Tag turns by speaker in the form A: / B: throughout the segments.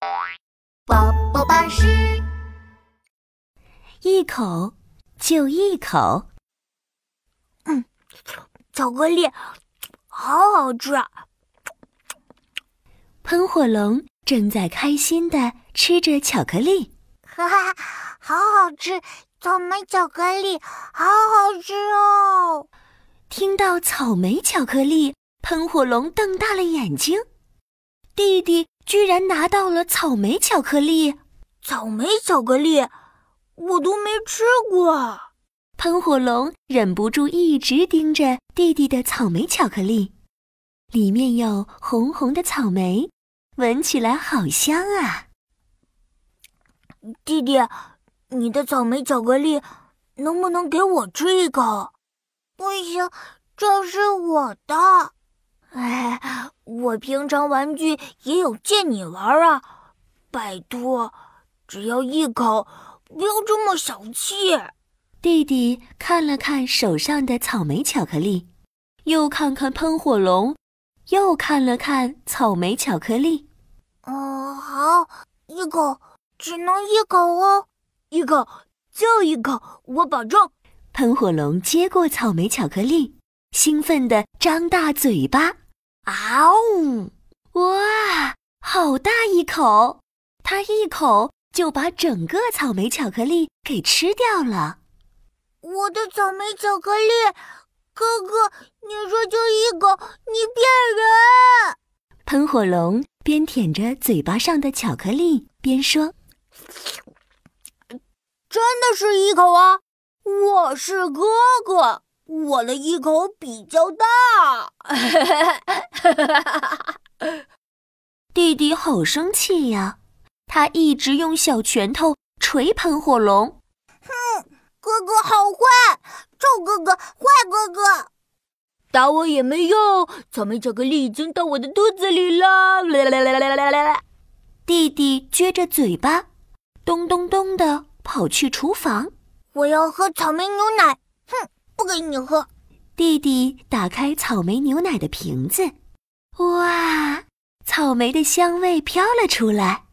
A: 宝宝巴士，
B: 一口就一口。
C: 嗯，巧克力好好吃。
B: 喷火龙正在开心的吃着巧克力，
C: 哈哈，好好吃！草莓巧克力好好吃哦。
B: 听到草莓巧克力，喷火龙瞪大了眼睛。弟弟居然拿到了草莓巧克力！
C: 草莓巧克力，我都没吃过。
B: 喷火龙忍不住一直盯着弟弟的草莓巧克力，里面有红红的草莓，闻起来好香啊！
C: 弟弟，你的草莓巧克力能不能给我吃一口？
D: 不行，这是我的。
C: 哎，我平常玩具也有借你玩啊！拜托，只要一口，不要这么小气。
B: 弟弟看了看手上的草莓巧克力，又看看喷火龙，又看了看草莓巧克力。
D: 哦，好，一口，只能一口哦，
C: 一口就一口，我保证。
B: 喷火龙接过草莓巧克力。兴奋地张大嘴巴，
C: 啊呜！
B: 哇，好大一口！他一口就把整个草莓巧克力给吃掉了。
D: 我的草莓巧克力，哥哥，你说就一口，你骗人！
B: 喷火龙边舔着嘴巴上的巧克力边说：“
C: 真的是一口啊！我是哥哥。”我的一口比较大，
B: 弟弟好生气呀！他一直用小拳头捶喷火龙。
D: 哼，哥哥好坏，臭哥哥，坏哥哥，
C: 打我也没用。草莓巧克力已经到我的肚子里了。来来来来来来来！
B: 弟弟撅着嘴巴，咚咚咚的跑去厨房。
D: 我要喝草莓牛奶。哼。不给你喝。
B: 弟弟打开草莓牛奶的瓶子，哇，草莓的香味飘了出来。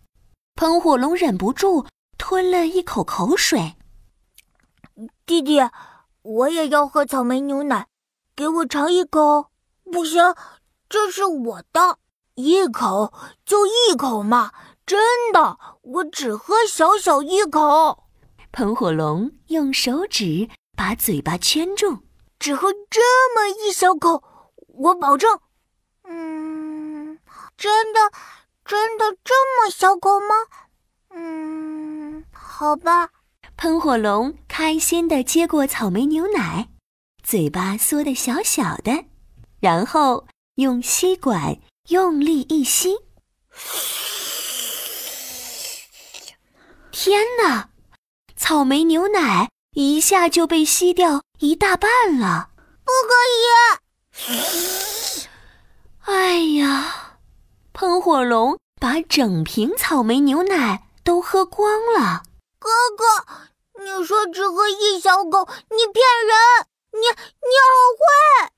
B: 喷火龙忍不住吞了一口口水。
C: 弟弟，我也要喝草莓牛奶，给我尝一口。
D: 不行，这是我的，
C: 一口就一口嘛，真的，我只喝小小一口。
B: 喷火龙用手指。把嘴巴圈住，
C: 只喝这么一小口，我保证。
D: 嗯，真的，真的这么小口吗？嗯，好吧。
B: 喷火龙开心地接过草莓牛奶，嘴巴缩得小小的，然后用吸管用力一吸。天哪，草莓牛奶！一下就被吸掉一大半了，
D: 不可
B: 以！哎呀，喷火龙把整瓶草莓牛奶都喝光了。
D: 哥哥，你说只喝一小口，你骗人！你
C: 你好坏！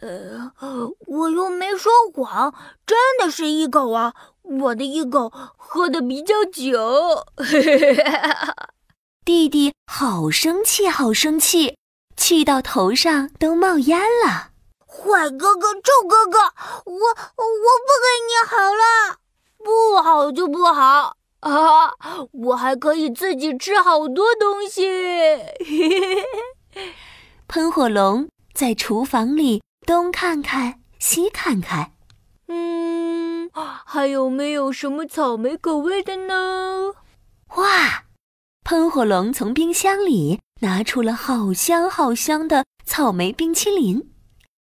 C: 呃呃，我又没说谎，真的是一口啊！我的一口喝的比较久。
B: 弟弟好生气，好生气，气到头上都冒烟了。
D: 坏哥哥，臭哥哥，我我不跟你好了，
C: 不好就不好啊！我还可以自己吃好多东西。
B: 喷火龙在厨房里东看看，西看看，
C: 嗯，还有没有什么草莓口味的呢？
B: 哇！喷火龙从冰箱里拿出了好香好香的草莓冰淇淋，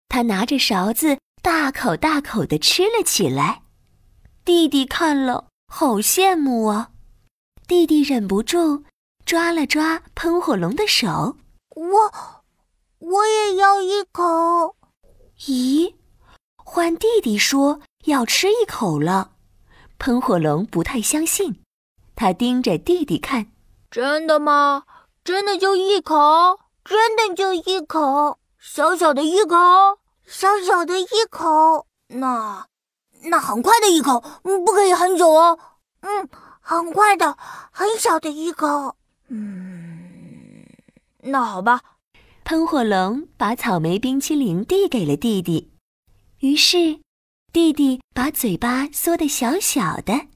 B: 他拿着勺子大口大口地吃了起来。弟弟看了好羡慕啊！弟弟忍不住抓了抓喷火龙的手，
D: 我我也要一口。
B: 咦，换弟弟说要吃一口了，喷火龙不太相信，他盯着弟弟看。
C: 真的吗？真的就一口？
D: 真的就一口？
C: 小小的一口？
D: 小小的一口？
C: 那，那很快的一口，不可以很久哦。
D: 嗯，很快的，很小的一口。
C: 嗯，那好吧。
B: 喷火龙把草莓冰淇淋递给了弟弟，于是弟弟把嘴巴缩得小小的，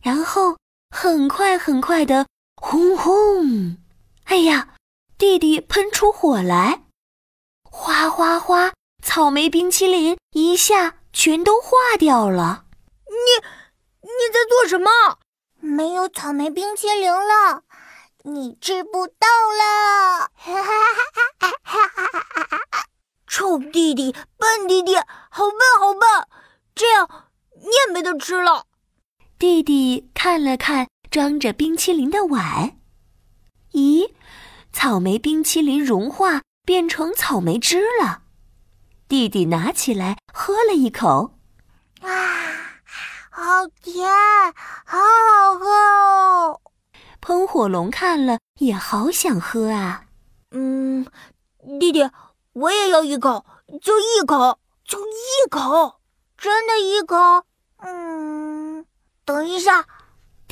B: 然后很快很快的，轰轰！哎呀，弟弟喷出火来，哗哗哗！草莓冰淇淋一下全都化掉了。
C: 你你在做什么？
D: 没有草莓冰淇淋了。你吃不到了！
C: 臭弟弟，笨弟弟，好笨好笨！这样你也没得吃了。
B: 弟弟看了看装着冰淇淋的碗，咦，草莓冰淇淋融化变成草莓汁了。弟弟拿起来喝了一口，
D: 啊，好甜，好好喝哦！
B: 喷火龙看了也好想喝啊！
C: 嗯，弟弟，我也要一口，就一口，就一口，
D: 真的一口。嗯，等一下，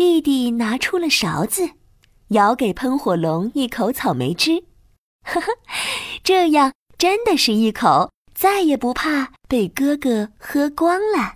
B: 弟弟拿出了勺子，舀给喷火龙一口草莓汁。呵呵，这样真的是一口，再也不怕被哥哥喝光了。